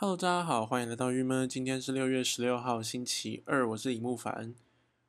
Hello，大家好，欢迎来到郁闷。今天是六月十六号，星期二，我是李木凡。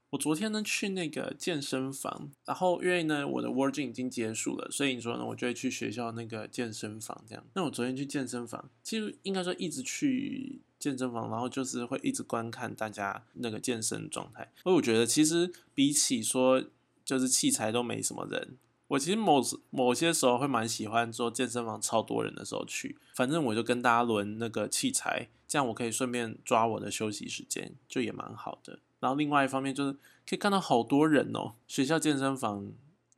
我昨天呢去那个健身房，然后因为呢我的 working 已经结束了，所以你说呢我就会去学校那个健身房这样。那我昨天去健身房，其实应该说一直去健身房，然后就是会一直观看大家那个健身状态。所以我觉得其实比起说就是器材都没什么人。我其实某某些时候会蛮喜欢做健身房超多人的时候去，反正我就跟大家轮那个器材，这样我可以顺便抓我的休息时间，就也蛮好的。然后另外一方面就是可以看到好多人哦，学校健身房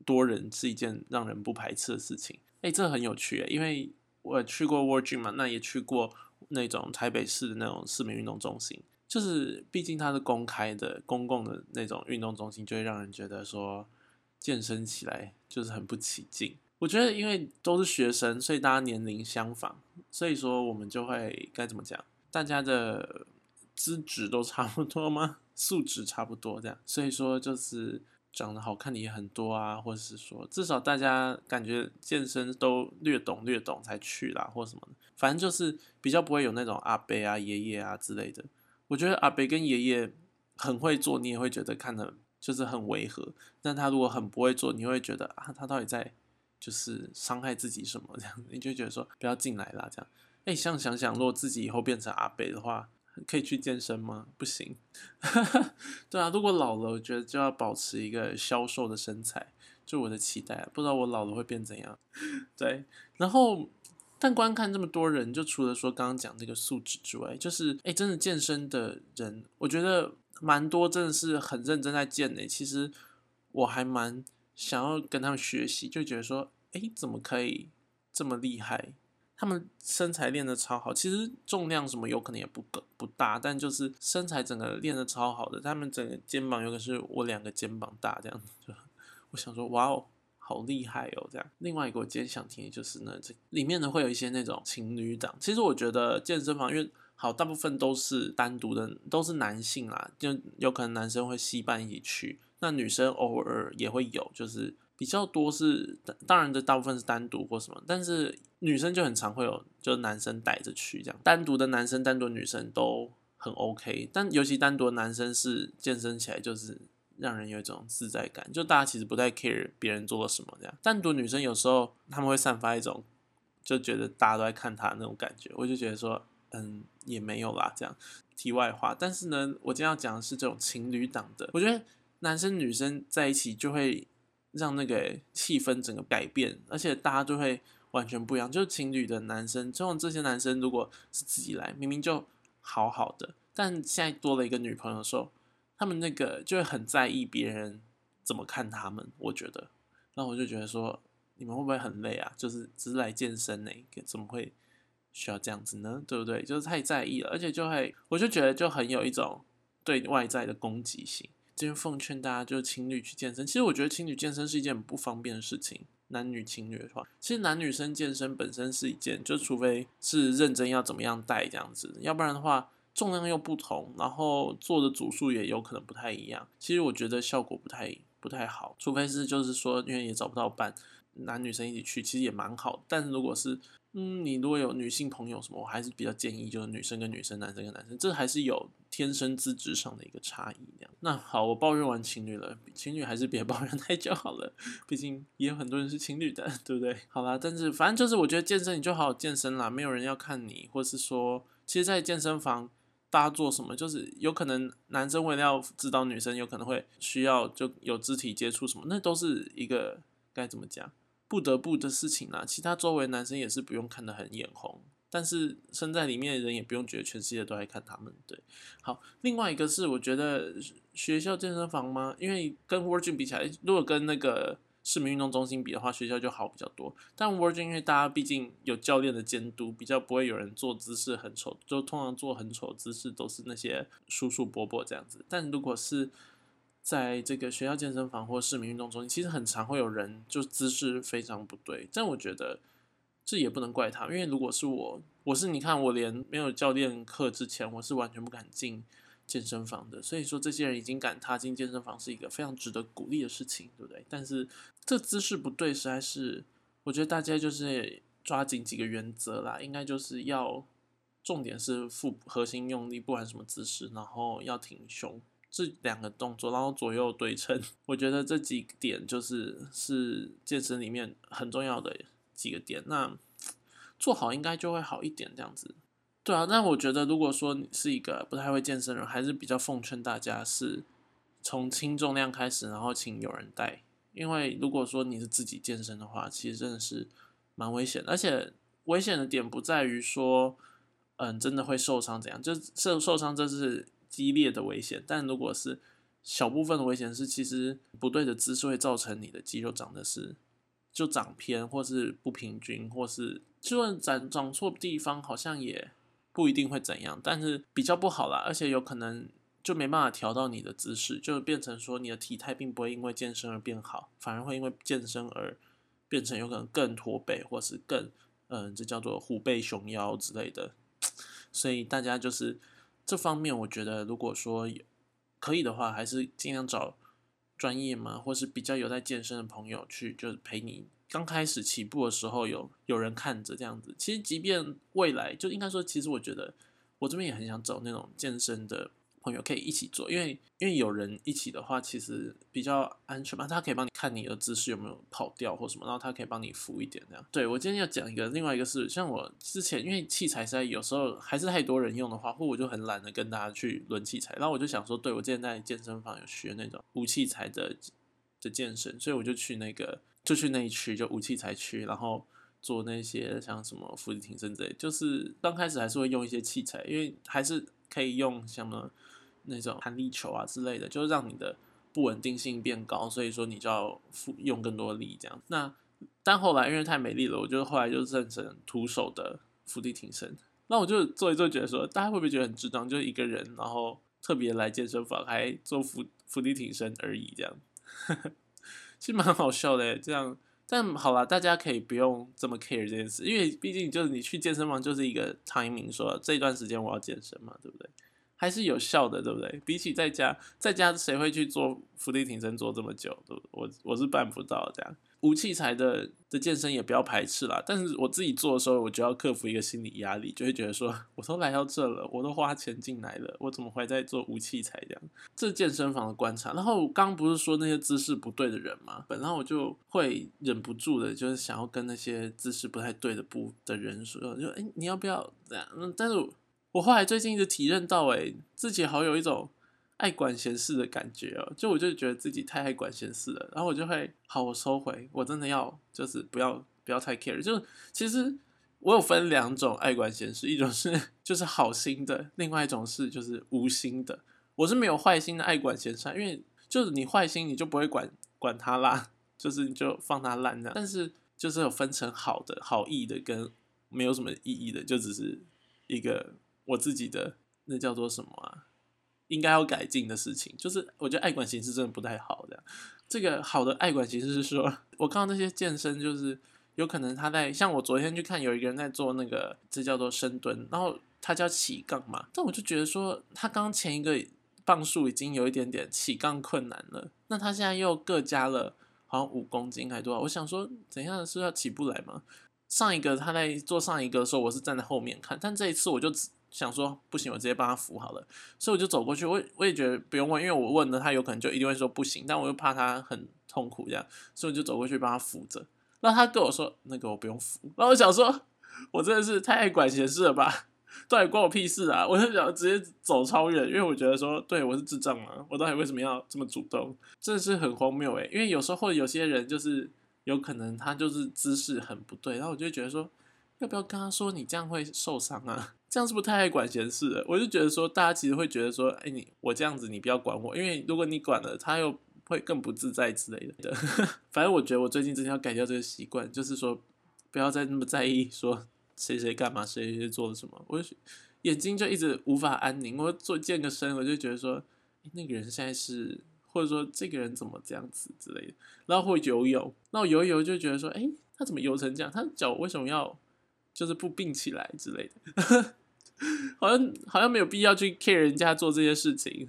多人是一件让人不排斥的事情。哎，这很有趣因为我去过 World Gym 嘛，那也去过那种台北市的那种市民运动中心，就是毕竟它是公开的、公共的那种运动中心，就会让人觉得说。健身起来就是很不起劲。我觉得，因为都是学生，所以大家年龄相仿，所以说我们就会该怎么讲？大家的资质都差不多吗？素质差不多这样，所以说就是长得好看的也很多啊，或者是说至少大家感觉健身都略懂略懂才去啦，或什么的。反正就是比较不会有那种阿伯啊、爷爷啊之类的。我觉得阿伯跟爷爷很会做，你也会觉得看的。就是很违和，但他如果很不会做，你会觉得啊，他到底在就是伤害自己什么这样？你就觉得说不要进来啦这样。哎，像想想，如果自己以后变成阿北的话，可以去健身吗？不行。对啊，如果老了，我觉得就要保持一个消瘦的身材，就我的期待。不知道我老了会变怎样？对，然后但观看这么多人，就除了说刚刚讲这个素质之外，就是哎，真的健身的人，我觉得。蛮多真的是很认真在健的，其实我还蛮想要跟他们学习，就觉得说，哎，怎么可以这么厉害？他们身材练得超好，其实重量什么有可能也不够不大，但就是身材整个练得超好的，他们整个肩膀有可能是我两个肩膀大这样子，我想说，哇哦，好厉害哦这样。另外一个我今天想听的就是呢，这里面呢会有一些那种情侣档，其实我觉得健身房因为。好，大部分都是单独的，都是男性啦，就有可能男生会吸伴一起去，那女生偶尔也会有，就是比较多是，当然的大部分是单独或什么，但是女生就很常会有，就是男生带着去这样，单独的男生、单独女生都很 OK，但尤其单独的男生是健身起来就是让人有一种自在感，就大家其实不太 care 别人做了什么这样，单独女生有时候他们会散发一种就觉得大家都在看她那种感觉，我就觉得说。嗯，也没有啦，这样题外话。但是呢，我今天要讲的是这种情侣档的。我觉得男生女生在一起就会让那个气氛整个改变，而且大家就会完全不一样。就是情侣的男生，这种这些男生如果是自己来，明明就好好的，但现在多了一个女朋友的时候，他们那个就会很在意别人怎么看他们。我觉得，那我就觉得说，你们会不会很累啊？就是只是来健身呢，怎么会？需要这样子呢，对不对？就是太在意了，而且就会，我就觉得就很有一种对外在的攻击性。这边奉劝大家，就是情侣去健身。其实我觉得情侣健身是一件很不方便的事情。男女情侣的话，其实男女生健身本身是一件，就除非是认真要怎么样带这样子，要不然的话重量又不同，然后做的组数也有可能不太一样。其实我觉得效果不太不太好，除非是就是说因为也找不到伴，男女生一起去其实也蛮好。但是如果是嗯，你如果有女性朋友什么，我还是比较建议就是女生跟女生，男生跟男生，这还是有天生资质上的一个差异。那样，那好，我抱怨完情侣了，情侣还是别抱怨太久好了，毕竟也有很多人是情侣的，对不对？好啦，但是反正就是我觉得健身你就好好健身啦，没有人要看你，或是说，其实，在健身房大家做什么，就是有可能男生为了要指导女生，有可能会需要就有肢体接触什么，那都是一个该怎么讲？不得不的事情啦，其他周围男生也是不用看得很眼红，但是身在里面的人也不用觉得全世界都在看他们。对，好，另外一个是我觉得学校健身房吗？因为跟 Virgin 比起来，如果跟那个市民运动中心比的话，学校就好比较多。但 Virgin 因为大家毕竟有教练的监督，比较不会有人做姿势很丑，就通常做很丑姿势都是那些叔叔伯伯这样子。但如果是在这个学校健身房或市民运动中心，其实很常会有人就姿势非常不对，但我觉得这也不能怪他，因为如果是我，我是你看我连没有教练课之前，我是完全不敢进健身房的，所以说这些人已经敢踏进健身房是一个非常值得鼓励的事情，对不对？但是这姿势不对，实在是我觉得大家就是抓紧几个原则啦，应该就是要重点是腹核心用力，不管什么姿势，然后要挺胸，这两个动作，然后左右对称，我觉得这几点就是是健身里面很重要的几个点。那做好应该就会好一点，这样子。对啊，那我觉得如果说你是一个不太会健身人，还是比较奉劝大家是从轻重量开始，然后请有人带。因为如果说你是自己健身的话，其实真的是蛮危险，而且危险的点不在于说，嗯，真的会受伤怎样，就受受伤这是激烈的危险。但如果是小部分的危险是，其实不对的姿势会造成你的肌肉长的是就长偏，或是不平均，或是就算长长错地方，好像也不一定会怎样，但是比较不好啦，而且有可能。就没办法调到你的姿势，就变成说你的体态并不会因为健身而变好，反而会因为健身而变成有可能更驼背，或是更嗯，这叫做虎背熊腰之类的。所以大家就是这方面，我觉得如果说可以的话，还是尽量找专业嘛，或是比较有在健身的朋友去，就是陪你刚开始起步的时候有有人看着这样子。其实即便未来，就应该说，其实我觉得我这边也很想找那种健身的。朋友可以一起做，因为因为有人一起的话，其实比较安全嘛。他可以帮你看你的姿势有没有跑掉或什么，然后他可以帮你扶一点这样。对我今天要讲一个，另外一个是像我之前，因为器材在有时候还是太多人用的话，或我就很懒得跟大家去轮器材。然后我就想说，对我之前在健身房有学那种无器材的的健身，所以我就去那个就去那一区就无器材区，然后做那些像什么腹肌挺身之类。就是刚开始还是会用一些器材，因为还是可以用什么。那种弹力球啊之类的，就是让你的不稳定性变高，所以说你就要用更多力这样。那但后来因为太美丽了，我就后来就认成徒手的伏地挺身。那我就做一做，觉得说大家会不会觉得很智障？就一个人，然后特别来健身房还做伏伏地挺身而已，这样，其实蛮好笑的。这样，但好了，大家可以不用这么 care 这件事，因为毕竟就是你去健身房就是一个 timing，说这段时间我要健身嘛，对不对？还是有效的，对不对？比起在家，在家谁会去做伏地挺身做这么久？我我是办不到这样。无器材的的健身也不要排斥啦。但是我自己做的时候，我就要克服一个心理压力，就会觉得说，我都来到这了，我都花钱进来了，我怎么会在做无器材这样？这是健身房的观察。然后刚不是说那些姿势不对的人吗？本来我就会忍不住的，就是想要跟那些姿势不太对的不的人说，就哎，你要不要这样？但是。我后来最近一直体认到，哎，自己好有一种爱管闲事的感觉哦，就我就觉得自己太爱管闲事了，然后我就会，好，我收回，我真的要，就是不要不要太 care，就其实我有分两种爱管闲事，一种是 就是好心的，另外一种是就是无心的，我是没有坏心的爱管闲事，因为就是你坏心你就不会管管它啦，就是你就放它烂的，但是就是有分成好的好意的跟没有什么意义的，就只是一个。我自己的那叫做什么啊？应该要改进的事情，就是我觉得爱管形式真的不太好。这样，这个好的爱管形式是说，我看到那些健身，就是有可能他在像我昨天去看，有一个人在做那个，这叫做深蹲，然后他叫起杠嘛。但我就觉得说，他刚前一个磅数已经有一点点起杠困难了，那他现在又各加了好像五公斤还多少？我想说，怎样是要起不来吗？上一个他在做上一个的时候，我是站在后面看，但这一次我就只。想说不行，我直接帮他扶好了，所以我就走过去。我我也觉得不用问，因为我问了他，有可能就一定会说不行。但我又怕他很痛苦这样，所以我就走过去帮他扶着。那他跟我说那个我不用扶。然后我想说，我真的是太爱管闲事了吧？到底关我屁事啊！我就想直接走超远，因为我觉得说，对我是智障嘛，我到底为什么要这么主动？真的是很荒谬诶。因为有时候或者有些人就是有可能他就是姿势很不对，然后我就觉得说。要不要跟他说你这样会受伤啊？这样是不是太爱管闲事了？我就觉得说，大家其实会觉得说，哎，你我这样子，你不要管我，因为如果你管了，他又会更不自在之类的。反正我觉得我最近真的要改掉这个习惯，就是说不要再那么在意说谁谁干嘛，谁谁做了什么，我就眼睛就一直无法安宁。我做健个身，我就觉得说，那个人现在是，或者说这个人怎么这样子之类的。然后会游泳，那我游一游就觉得说，哎，他怎么游成这样？他脚为什么要？就是不并起来之类的，好 像好像没有必要去 care 人家做这些事情，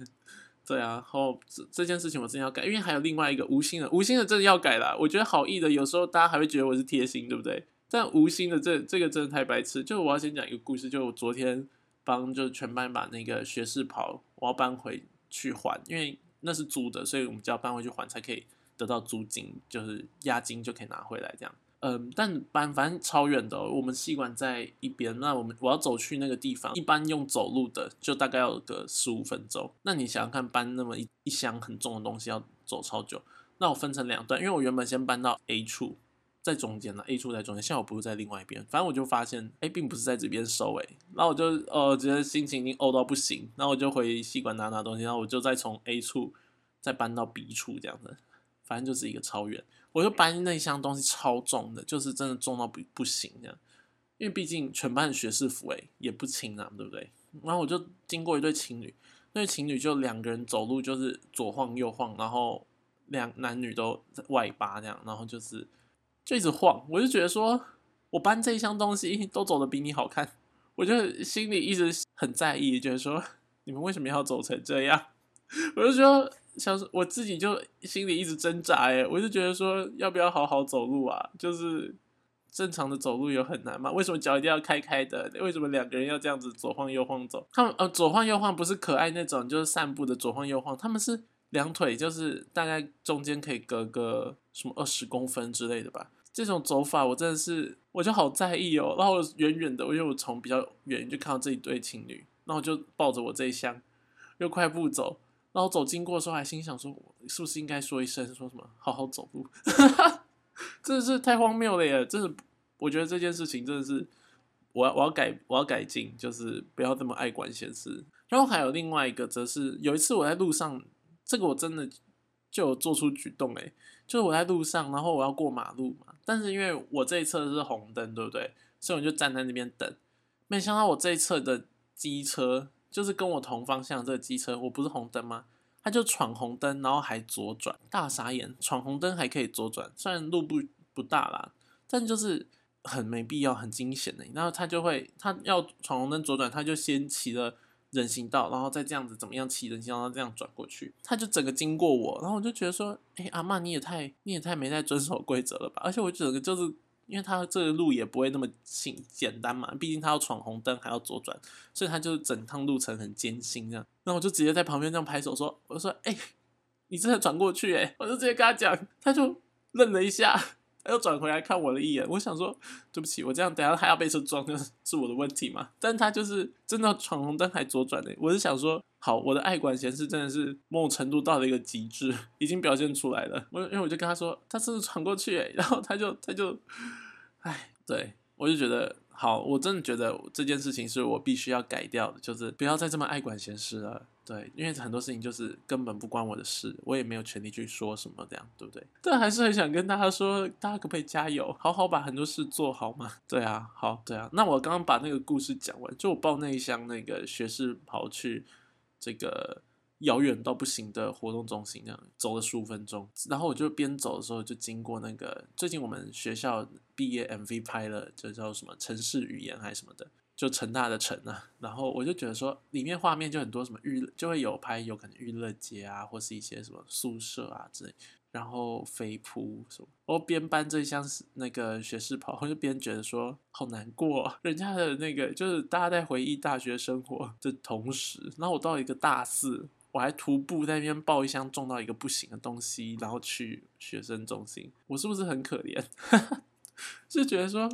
对啊，然后这这件事情我真的要改，因为还有另外一个无心的，无心的真的要改啦。我觉得好意的有时候大家还会觉得我是贴心，对不对？但无心的这这个真的太白痴。就我要先讲一个故事，就我昨天帮就全班把那个学士袍我要搬回去还，因为那是租的，所以我们就要搬回去还才可以得到租金，就是押金就可以拿回来这样。嗯，但搬反正超远的，我们系馆在一边，那我们我要走去那个地方，一般用走路的就大概要个十五分钟。那你想想看，搬那么一一箱很重的东西要走超久。那我分成两段，因为我原本先搬到 A 处，在中间呢，A 处在中间，现在我不是在另外一边。反正我就发现，哎，并不是在这边收诶。然后我就呃觉得心情已经呕到不行，然后我就回系馆拿拿东西，然后我就再从 A 处再搬到 B 处这样子，反正就是一个超远。我就搬那一箱东西超重的，就是真的重到不不行这样，因为毕竟全班的学士服诶也不轻啊，对不对？然后我就经过一对情侣，那对情侣就两个人走路就是左晃右晃，然后两男女都外八这样，然后就是就一直晃，我就觉得说我搬这一箱东西 都走的比你好看，我就心里一直很在意，觉得说 你们为什么要走成这样？我就说。想说我自己就心里一直挣扎哎，我就觉得说要不要好好走路啊？就是正常的走路有很难吗？为什么脚一定要开开的？为什么两个人要这样子左晃右晃走？他们呃左晃右晃不是可爱那种，就是散步的左晃右晃，他们是两腿就是大概中间可以隔个什么二十公分之类的吧？这种走法我真的是我就好在意哦。然后我远远的，因为我从比较远就看到这一对情侣，然后就抱着我这一箱，又快步走。然后走经过的时候，还心想说，是不是应该说一声，说什么好好走路？真的是太荒谬了耶！真的，我觉得这件事情真的是，我要我要改我要改进，就是不要这么爱管闲事。然后还有另外一个，则是有一次我在路上，这个我真的就有做出举动诶，就是我在路上，然后我要过马路嘛，但是因为我这一侧是红灯，对不对？所以我就站在那边等，没想到我这一侧的机车。就是跟我同方向这个机车，我不是红灯吗？他就闯红灯，然后还左转，大傻眼！闯红灯还可以左转，虽然路不不大啦，但就是很没必要，很惊险的。然后他就会，他要闯红灯左转，他就先骑了人行道，然后再这样子怎么样骑人行道这样转过去，他就整个经过我，然后我就觉得说，哎，阿妈你也太你也太没在遵守规则了吧？而且我整个就是。因为他这个路也不会那么简简单嘛，毕竟他要闯红灯还要左转，所以他就整趟路程很艰辛这样。那我就直接在旁边这样拍手说：“我说，哎，你真的转过去？哎，我就直接跟他讲，他就愣了一下。”他又转回来看我了一眼，我想说对不起，我这样等下还要被车撞，那是我的问题嘛？但他就是真的闯红灯还左转的，我是想说，好，我的爱管闲事真的是某种程度到了一个极致，已经表现出来了。我因为我就跟他说，他真的闯过去，然后他就他就，哎，对我就觉得。好，我真的觉得这件事情是我必须要改掉的，就是不要再这么爱管闲事了。对，因为很多事情就是根本不关我的事，我也没有权利去说什么，这样对不对？但还是很想跟大家说，大家可不可以加油，好好把很多事做好嘛？对啊，好，对啊。那我刚刚把那个故事讲完，就我抱那一箱那个学士跑去这个。遥远到不行的活动中心，这样走了十五分钟，然后我就边走的时候就经过那个最近我们学校毕业 MV 拍了，就叫什么城市语言还是什么的，就成大的城啊，然后我就觉得说里面画面就很多什么娱，就会有拍有可能娱乐街啊，或是一些什么宿舍啊之类，然后飞扑什么，我边搬这一箱那个学士袍，我就边觉得说好难过，人家的那个就是大家在回忆大学生活的同时，然后我到一个大四。我还徒步在那边抱一箱重到一个不行的东西，然后去学生中心，我是不是很可怜？就觉得说，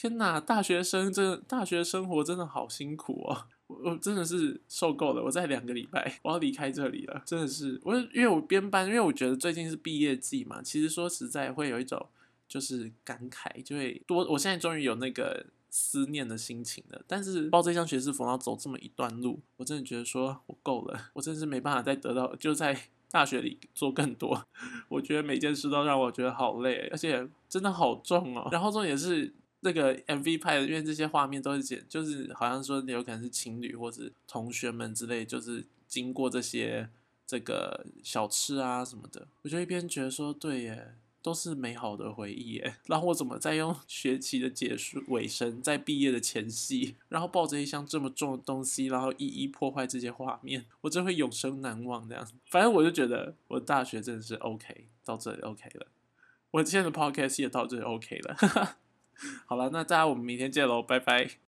天哪，大学生真的大学生活真的好辛苦哦，我真的是受够了。我在两个礼拜，我要离开这里了，真的是我，因为我编班，因为我觉得最近是毕业季嘛，其实说实在会有一种就是感慨，就会多。我现在终于有那个。思念的心情了，但是抱这箱学士服然后走这么一段路，我真的觉得说我够了，我真的是没办法再得到，就在大学里做更多。我觉得每件事都让我觉得好累，而且真的好重哦。然后重点是那个 MV 拍的，因为这些画面都是剪，就是好像说有可能是情侣或者同学们之类，就是经过这些这个小吃啊什么的，我就一边觉得说对耶。都是美好的回忆耶，然后我怎么在用 学期的结束尾声，在毕业的前夕，然后抱着一箱这么重的东西，然后一一破坏这些画面，我真会永生难忘这样。反正我就觉得我大学真的是 OK，到这里 OK 了，我现在的 Podcast 也到这里 OK 了。好了，那大家我们明天见喽，拜拜。